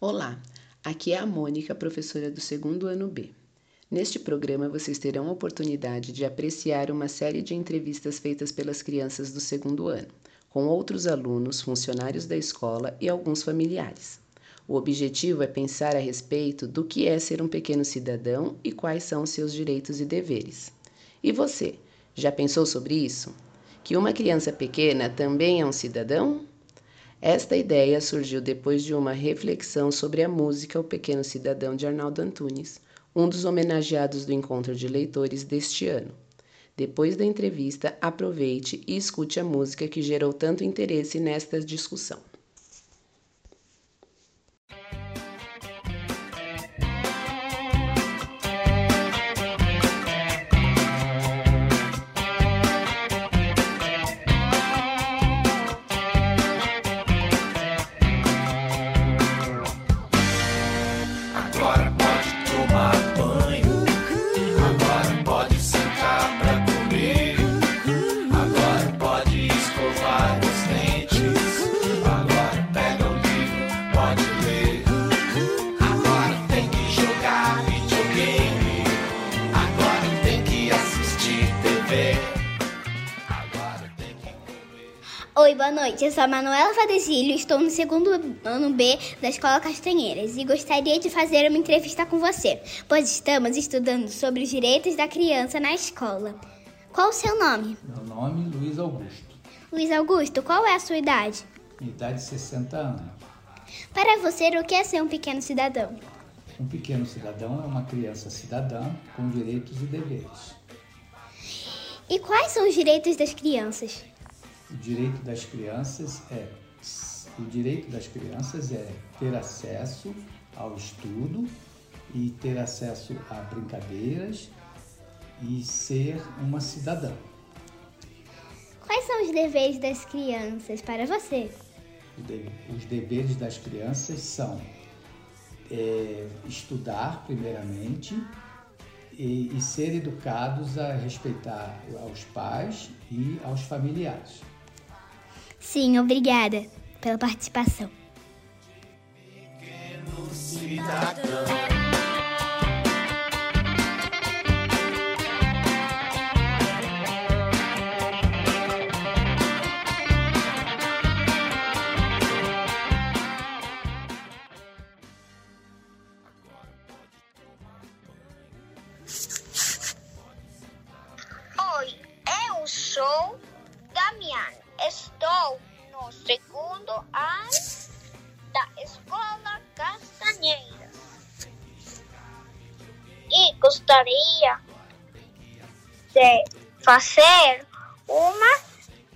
Olá, aqui é a Mônica, professora do segundo ano B. Neste programa vocês terão a oportunidade de apreciar uma série de entrevistas feitas pelas crianças do segundo ano, com outros alunos, funcionários da escola e alguns familiares. O objetivo é pensar a respeito do que é ser um pequeno cidadão e quais são seus direitos e deveres. E você, já pensou sobre isso? Que uma criança pequena também é um cidadão? Esta ideia surgiu depois de uma reflexão sobre a música O Pequeno Cidadão de Arnaldo Antunes, um dos homenageados do encontro de leitores deste ano. Depois da entrevista, aproveite e escute a música que gerou tanto interesse nesta discussão. Noite. Eu sou a Manuela Fadesílio, estou no segundo ano B da Escola Castanheiras e gostaria de fazer uma entrevista com você, pois estamos estudando sobre os direitos da criança na escola. Qual o seu nome? Meu nome é Luiz Augusto. Luiz Augusto, qual é a sua idade? Minha idade é 60 anos. Para você, o que é ser um pequeno cidadão? Um pequeno cidadão é uma criança cidadã com direitos e deveres. E quais são os direitos das crianças? O direito das crianças é o direito das crianças é ter acesso ao estudo e ter acesso a brincadeiras e ser uma cidadã. Quais são os deveres das crianças para você? Os deveres das crianças são é, estudar, primeiramente, e, e ser educados a respeitar aos pais e aos familiares. Sim, obrigada pela participação. Oi, de fazer uma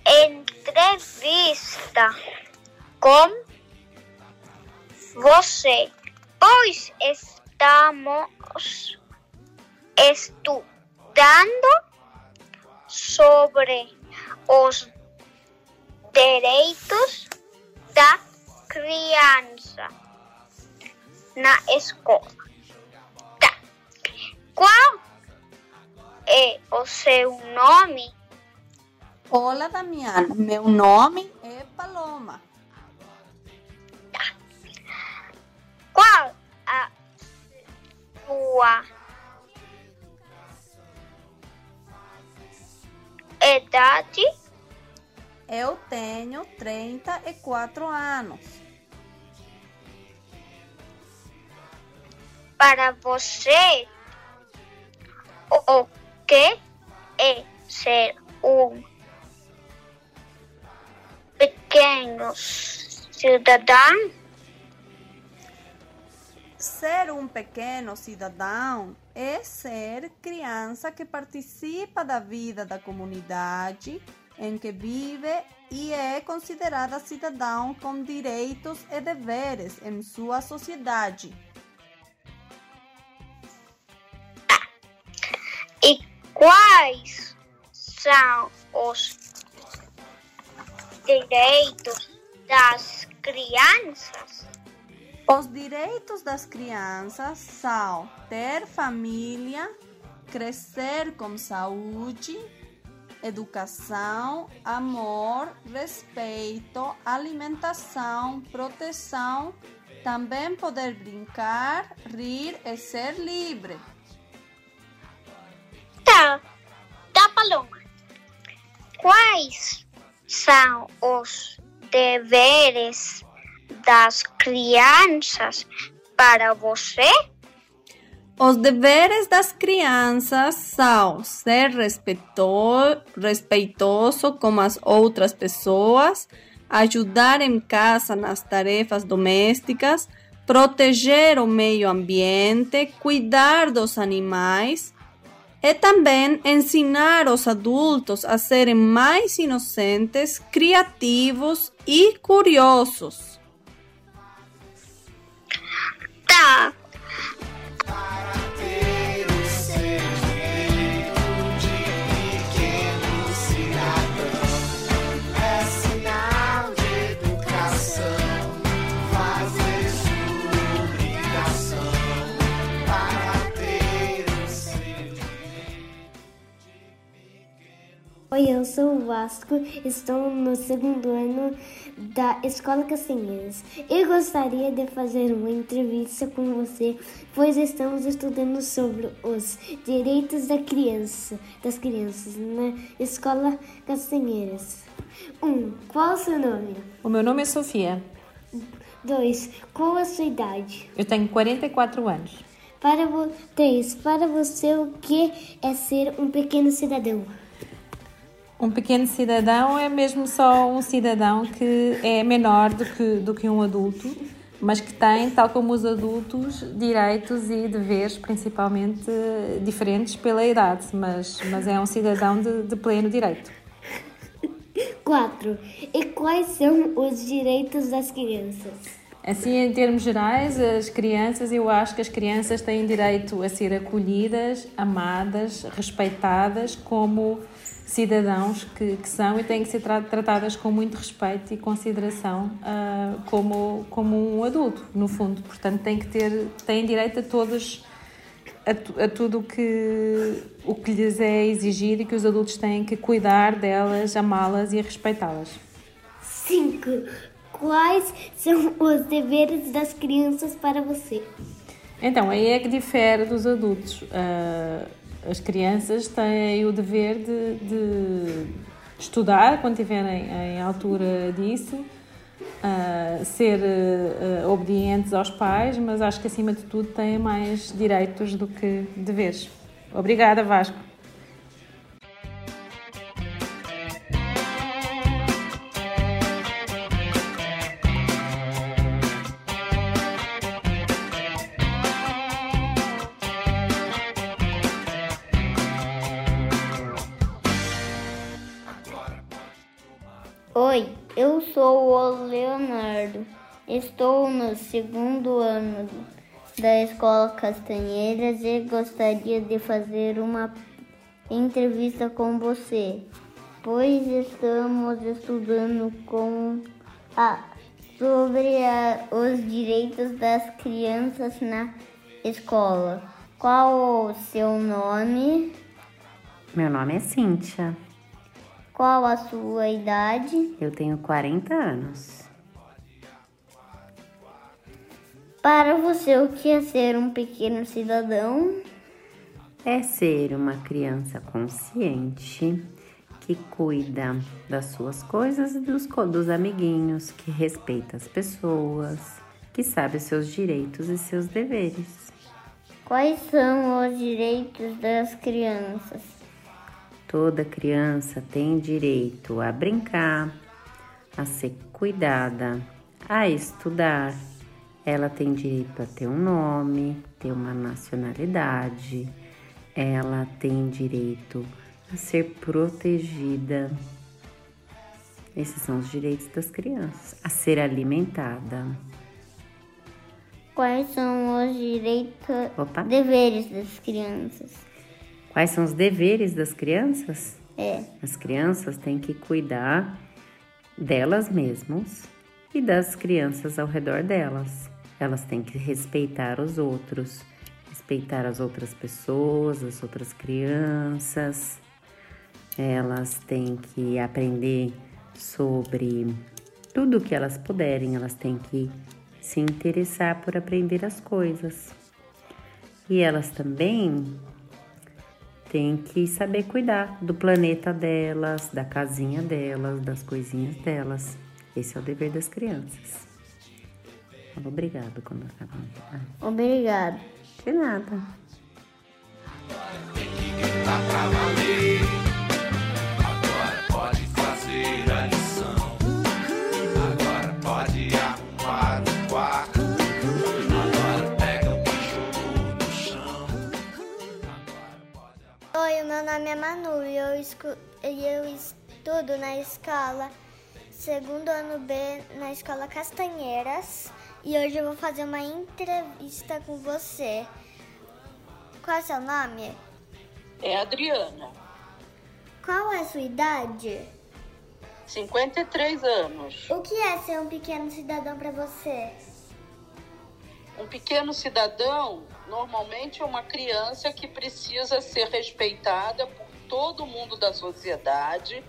entrevista com você, pois estamos estudando sobre os direitos da criança na escola. Tá. Qual o seu nome? Olá, Damiano. Meu nome é Paloma. Qual a sua idade? Eu tenho 34 anos. Para você, o que é ser um pequeno cidadão? Ser um pequeno cidadão é ser criança que participa da vida da comunidade em que vive e é considerada cidadão com direitos e deveres em sua sociedade. Quais são os direitos das crianças? Os direitos das crianças são ter família, crescer com saúde, educação, amor, respeito, alimentação, proteção, também poder brincar, rir e ser livre. Tá, tá, Paloma. Quais são os deveres das crianças para você? Os deveres das crianças são ser respeito, respeitoso com as outras pessoas, ajudar em casa nas tarefas domésticas, proteger o meio ambiente, cuidar dos animais e também ensinar os adultos a serem mais inocentes, criativos e curiosos. Tá. Oi, eu sou o Vasco, estou no segundo ano da Escola Castanheiras. Eu gostaria de fazer uma entrevista com você, pois estamos estudando sobre os direitos da criança, das crianças na Escola Castanheiras. 1. Um, qual o seu nome? O meu nome é Sofia. 2. Qual a sua idade? Eu tenho 44 anos. Para vo 3. Para você, o que é ser um pequeno cidadão? Um pequeno cidadão é mesmo só um cidadão que é menor do que, do que um adulto, mas que tem, tal como os adultos, direitos e deveres, principalmente diferentes pela idade, mas, mas é um cidadão de, de pleno direito. 4. E quais são os direitos das crianças? Assim, em termos gerais, as crianças, eu acho que as crianças têm direito a ser acolhidas, amadas, respeitadas como cidadãos que, que são e têm que ser tra tratadas com muito respeito e consideração uh, como, como um adulto, no fundo. Portanto, têm que ter, têm direito a todos, a, a tudo que, o que lhes é exigido e que os adultos têm que cuidar delas, amá-las e respeitá-las. 5. Quais são os deveres das crianças para você? Então, aí é que difere dos adultos. Uh, as crianças têm o dever de, de estudar quando estiverem em altura disso, uh, ser uh, obedientes aos pais, mas acho que acima de tudo têm mais direitos do que deveres. Obrigada, Vasco. Eu sou o Leonardo. Estou no segundo ano da Escola Castanheiras e gostaria de fazer uma entrevista com você, pois estamos estudando com a, sobre a, os direitos das crianças na escola. Qual o seu nome? Meu nome é Cíntia. Qual a sua idade? Eu tenho 40 anos. Para você, o que é ser um pequeno cidadão? É ser uma criança consciente que cuida das suas coisas e dos, dos amiguinhos, que respeita as pessoas, que sabe os seus direitos e seus deveres. Quais são os direitos das crianças? Toda criança tem direito a brincar, a ser cuidada, a estudar. Ela tem direito a ter um nome, ter uma nacionalidade. Ela tem direito a ser protegida. Esses são os direitos das crianças. A ser alimentada. Quais são os direitos, Opa. deveres das crianças? Quais são os deveres das crianças? É. As crianças têm que cuidar delas mesmas e das crianças ao redor delas. Elas têm que respeitar os outros, respeitar as outras pessoas, as outras crianças. Elas têm que aprender sobre tudo que elas puderem, elas têm que se interessar por aprender as coisas. E elas também têm que saber cuidar do planeta delas, da casinha delas, das coisinhas delas. Esse é o dever das crianças. Obrigado quando acabar. Ah. Obrigado. De nada. Meu nome é Manu e eu, eu estudo na escola segundo ano B na escola Castanheiras e hoje eu vou fazer uma entrevista com você. Qual é seu nome? É Adriana. Qual é a sua idade? 53 anos. O que é ser um pequeno cidadão para você? Um pequeno cidadão normalmente é uma criança que precisa ser respeitada por todo mundo da sociedade,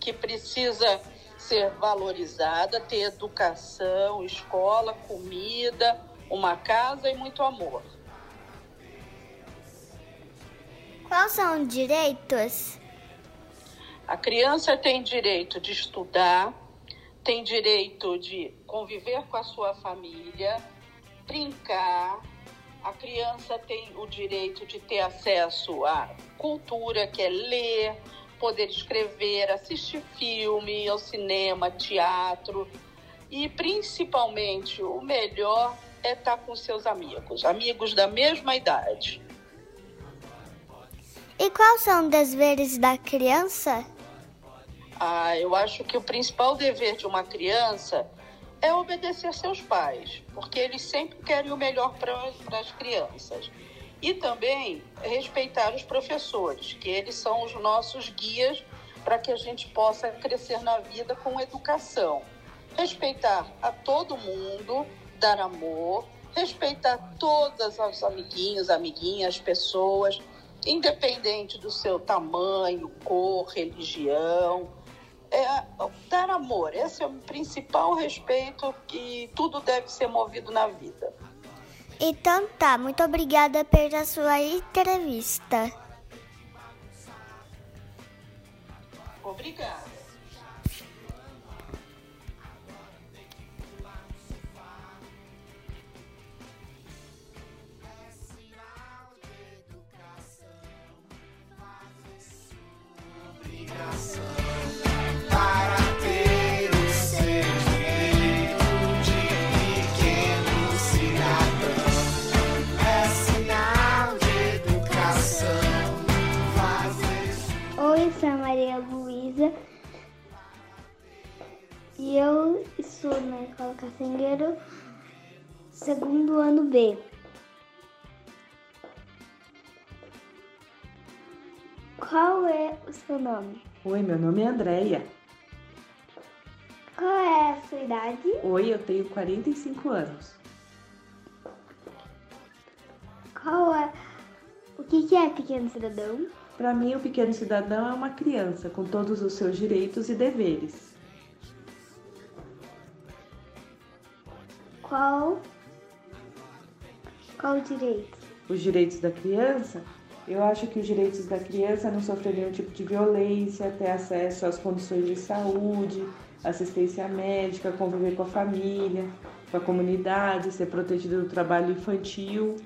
que precisa ser valorizada, ter educação, escola, comida, uma casa e muito amor. Quais são os direitos? A criança tem direito de estudar, tem direito de conviver com a sua família, brincar, a criança tem o direito de ter acesso à cultura, que é ler, poder escrever, assistir filme, ao cinema, teatro e principalmente o melhor é estar com seus amigos, amigos da mesma idade. E quais são os deveres da criança? Ah, eu acho que o principal dever de uma criança é obedecer seus pais, porque eles sempre querem o melhor para as crianças. E também respeitar os professores, que eles são os nossos guias para que a gente possa crescer na vida com educação. Respeitar a todo mundo, dar amor, respeitar todas as amiguinhos, amiguinhas, pessoas, independente do seu tamanho, cor, religião é dar amor. Esse é o principal respeito que tudo deve ser movido na vida. Então tá, muito obrigada pela sua entrevista. Obrigada. E eu estudo na Escola Cacengueiro, segundo ano B. Qual é o seu nome? Oi, meu nome é Andréia. Qual é a sua idade? Oi, eu tenho 45 anos. Qual é. O que é pequeno cidadão? Para mim, o pequeno cidadão é uma criança com todos os seus direitos e deveres. Qual qual o direito? Os direitos da criança? Eu acho que os direitos da criança não sofrer nenhum tipo de violência, ter acesso às condições de saúde, assistência médica, conviver com a família, com a comunidade, ser protegido do trabalho infantil.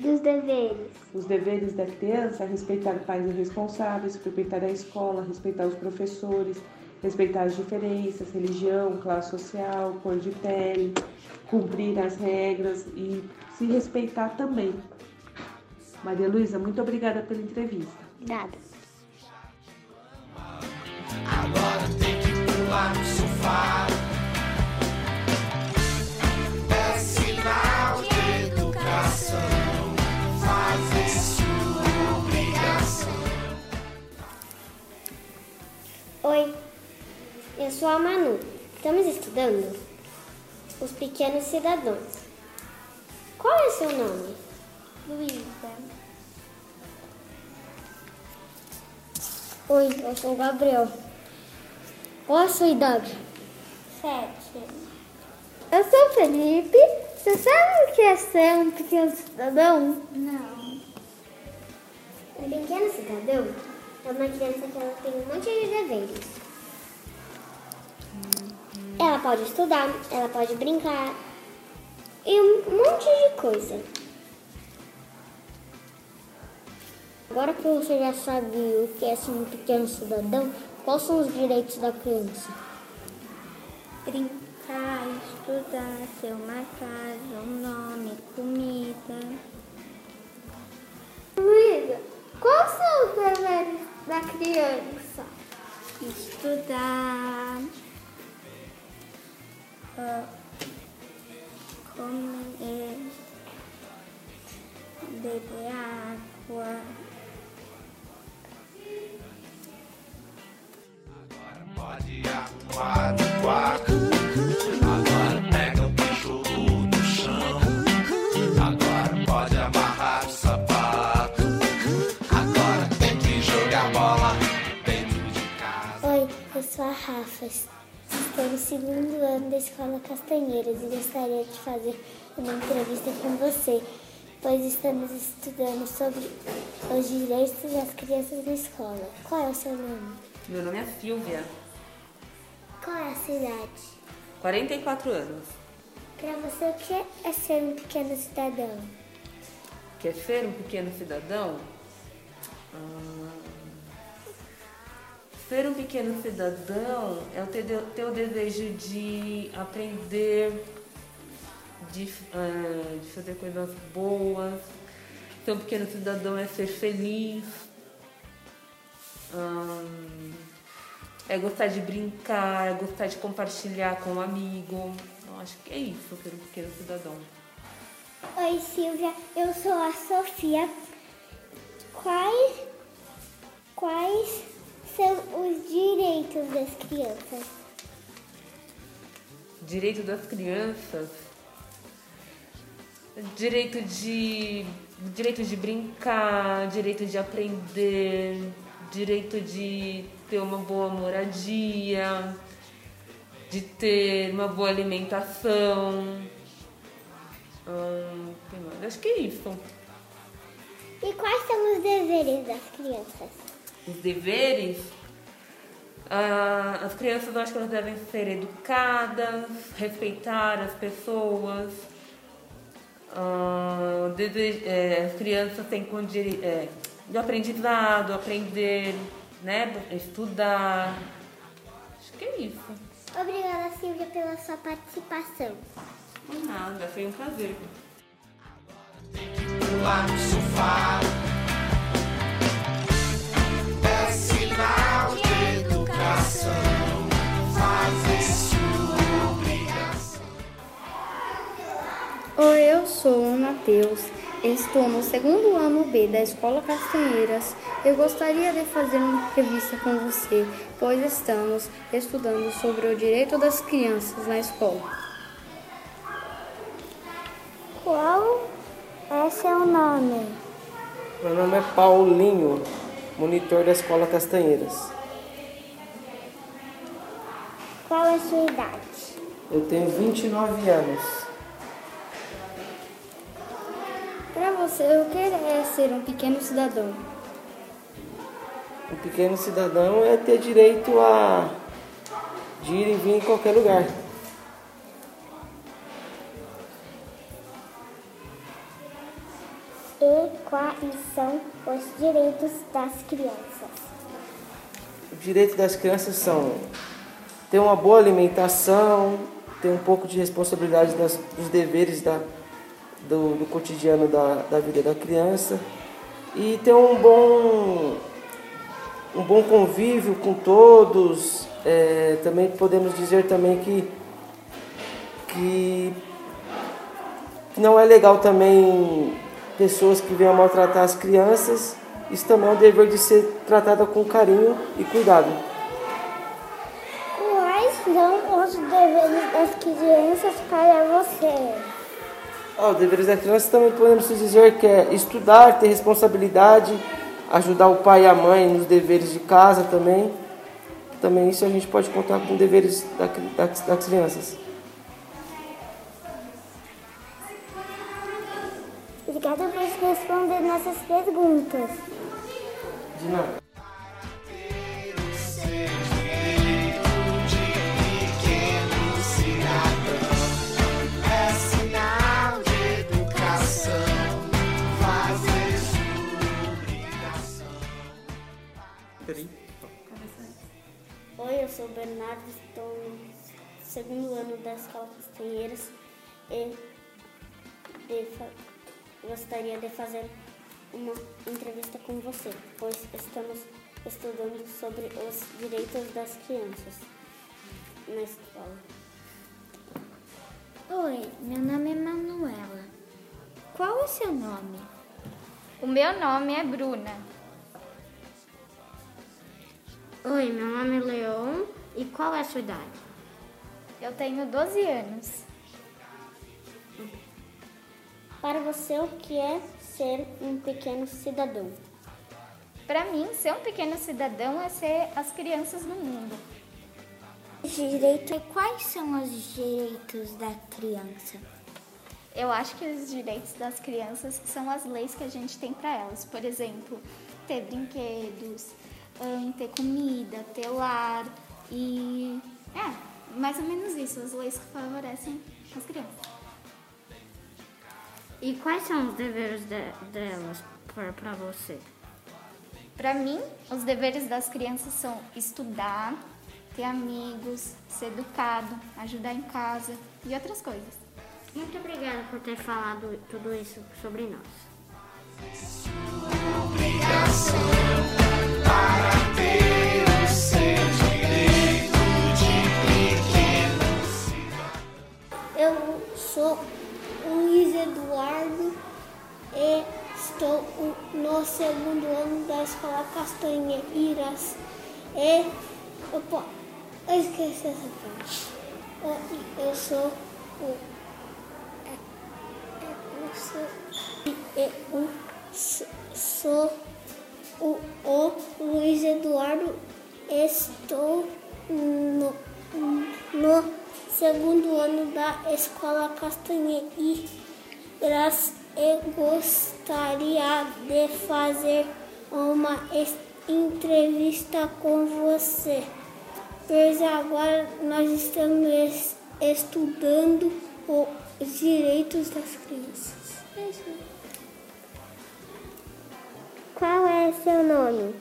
Dos deveres. Os deveres da criança respeitar pais responsáveis, respeitar a escola, respeitar os professores, respeitar as diferenças, religião, classe social, cor de pele, cumprir as regras e se respeitar também. Maria Luísa, muito obrigada pela entrevista. Nada. Agora tem que pular no sofá. Sou a Manu. Estamos estudando os pequenos cidadãos. Qual é seu nome? Luísa. Oi, eu sou o Gabriel. Qual a sua idade? Sete. Eu sou o Felipe. Você sabe o que é ser um pequeno cidadão? Não. Um pequeno cidadão é uma criança que ela tem um monte de deveres. Ela pode estudar, ela pode brincar e um monte de coisa. Agora que você já sabe o que é ser um pequeno cidadão, quais são os direitos da criança? Brincar, estudar, ter uma casa, um nome, comida. Amiga, quais são os deveres da criança? Estudar, comer, beber água. Pode arrumar o quarto. Agora pega o bicho do chão. Agora pode amarrar o sapato. Agora tem que jogar bola dentro de casa. Oi, eu sou a Rafa. Estou no segundo ano da Escola Castanheiras e gostaria de fazer uma entrevista com você, pois estamos estudando sobre os direitos das crianças na escola. Qual é o seu nome? Meu nome é Silvia, Qual é a sua idade? 44 anos. Para você, o que é ser um pequeno cidadão? Quer ser um pequeno cidadão? Ah, ser um pequeno cidadão é ter, o desejo de aprender, de, ah, de fazer coisas boas. Ser um pequeno cidadão é ser feliz. Ah, é gostar de brincar, é gostar de compartilhar com um amigo. Eu acho que é isso, ser um pequeno cidadão. Oi, Silvia, eu sou a Sofia. Quais, quais são os direitos das crianças? Direito das crianças. Direito de. Direito de brincar, direito de aprender, direito de ter uma boa moradia, de ter uma boa alimentação. Hum, acho que é isso. E quais são os deveres das crianças? Os deveres. ah, as crianças eu acho que elas devem ser educadas, respeitar as pessoas. Ah, dese- é, as crianças têm dire- é, de aprendizado, aprender, né, estudar. Acho que é isso. Obrigada, Silvia, pela sua participação. Por nada, foi um prazer. Lá no sofá. Oi, eu sou o Matheus. Estou no segundo ano B da Escola Castanheiras. Eu gostaria de fazer uma entrevista com você, pois estamos estudando sobre o direito das crianças na escola. Qual é seu nome? Meu nome é Paulinho, monitor da Escola Castanheiras. Qual é sua idade? Eu tenho 29 anos. Para você, o que é ser um pequeno cidadão? Um pequeno cidadão é ter direito a de ir e vir em qualquer lugar. E quais são os direitos das crianças? O direito das crianças são ter uma boa alimentação, ter um pouco de responsabilidade das, dos deveres da, do, do cotidiano da, da vida da criança e ter um bom, um bom convívio com todos. É, também podemos dizer também que, que não é legal também pessoas que venham maltratar as crianças. Isso também é um dever de ser tratada com carinho e cuidado. Os deveres das crianças para você? Ah, os deveres da criança também podemos dizer que é estudar, ter responsabilidade, ajudar o pai e a mãe nos deveres de casa também. Também isso a gente pode contar com deveres da, da, das crianças. Obrigada por responder nossas perguntas. De nada. Oi, eu sou o Bernardo, estou no segundo ano da Escola Castanheiras e de gostaria de fazer uma entrevista com você, pois estamos estudando sobre os direitos das crianças na escola. Oi, meu nome é Manuela. Qual é o seu nome? O meu nome é Bruna. Oi, meu nome é Leon. E qual é a sua idade? Eu tenho 12 anos. Para você, o que é ser um pequeno cidadão? Para mim, ser um pequeno cidadão é ser as crianças do mundo. Direito. E quais são os direitos da criança? Eu acho que os direitos das crianças são as leis que a gente tem para elas. Por exemplo, ter brinquedos, ter comida, ter lar e. É, mais ou menos isso, as leis que favorecem as crianças. E quais são os deveres de- delas para você? Para mim, os deveres das crianças são estudar, ter amigos, ser educado, ajudar em casa e outras coisas. Muito obrigada por ter falado tudo isso sobre nós. Eu sou Luiz Eduardo e estou no segundo ano da Escola Castanheiras. E eu, eu esqueci essa parte. Eu, eu sou o. é- é- Eu sou, eu sou, da Escola Castanheiras e gostaria de fazer uma entrevista com você. Pois agora nós estamos es- estudando os direitos das crianças. Qual é seu nome?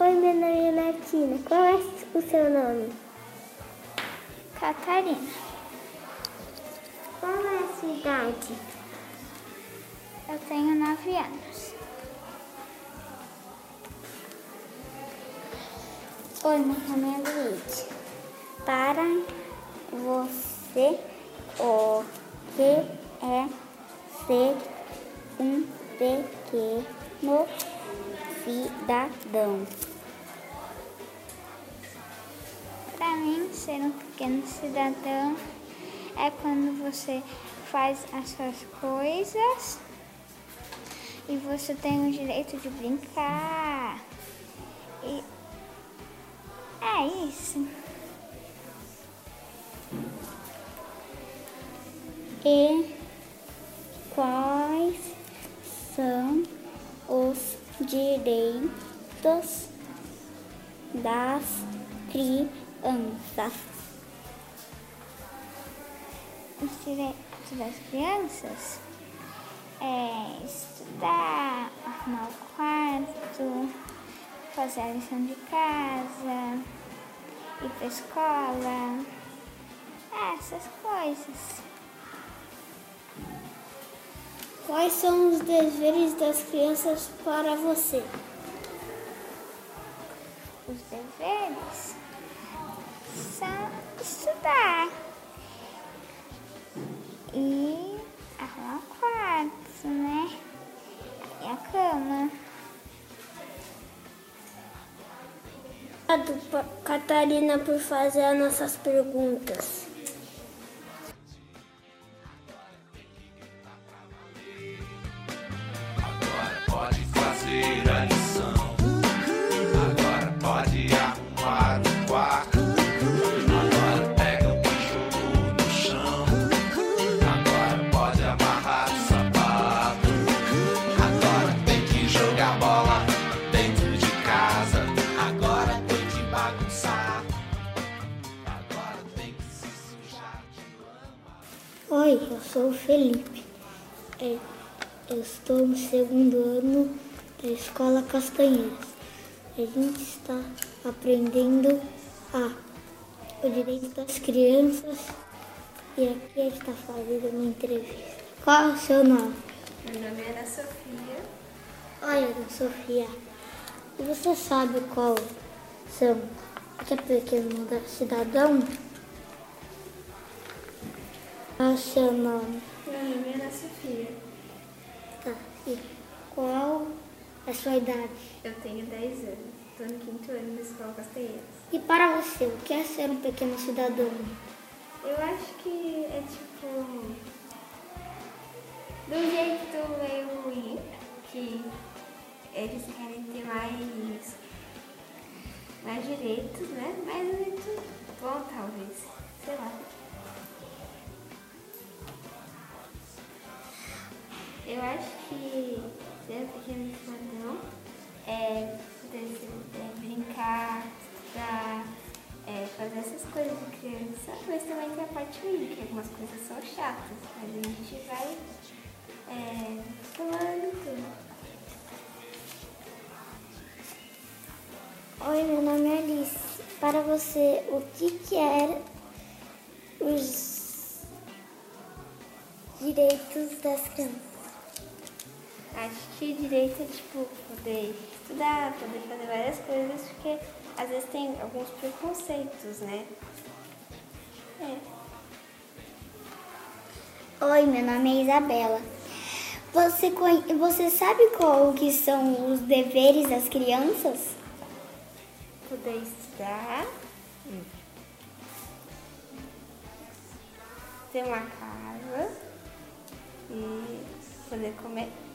Oi, meu nome é Martina. Qual é o seu nome? Catarina. Qual é a sua idade? Eu tenho 9 anos. Oi, nome é Luiz. Para você, o que é ser um pequeno cidadão? Ser um pequeno cidadão é quando você faz as suas coisas e você tem o direito de brincar. E é isso. E quais são os direitos das crianças? Os direitos das crianças é estudar, arrumar o quarto, fazer a lição de casa, ir pra escola, essas coisas. Quais são os deveres das crianças para você? Estudar e arrumar o quarto, né? A cama. Obrigado, Catarina, por fazer as nossas perguntas. Sou o Felipe. É, eu estou no segundo ano da Escola Castanheiras. A gente está aprendendo a, o direito das crianças e aqui a gente está fazendo uma entrevista. Qual é o seu nome? Meu nome é Ana Sofia. Ana Sofia. Você sabe qual são que é pequeno cidadão? Qual é o seu nome? Meu nome é Ana Sofia. Tá. E qual é a sua idade? Eu tenho 10 anos. Estou no quinto ano da Escola Castanheiras. E para você, o que é ser um pequeno cidadão? Eu acho que é tipo. Um jeito meio ruim, que eles querem ter mais, mais direitos, né? Mas é muito bom, talvez. Sei lá. Eu acho que ser um pequeno cidadão é é, brincar, estudar, é, fazer essas coisas de criança, mas também tem a parte ruim, que algumas coisas são chatas, mas a gente vai é, pulando tudo. Oi, meu nome é Alice. Para você, o que, que é os direitos das crianças? Acho que direito é tipo poder estudar, poder fazer várias coisas, porque às vezes tem alguns preconceitos, né? É. Oi, meu nome é Isabela. Você, você sabe qual que são os deveres das crianças? Poder estudar, ter uma casa e poder comer.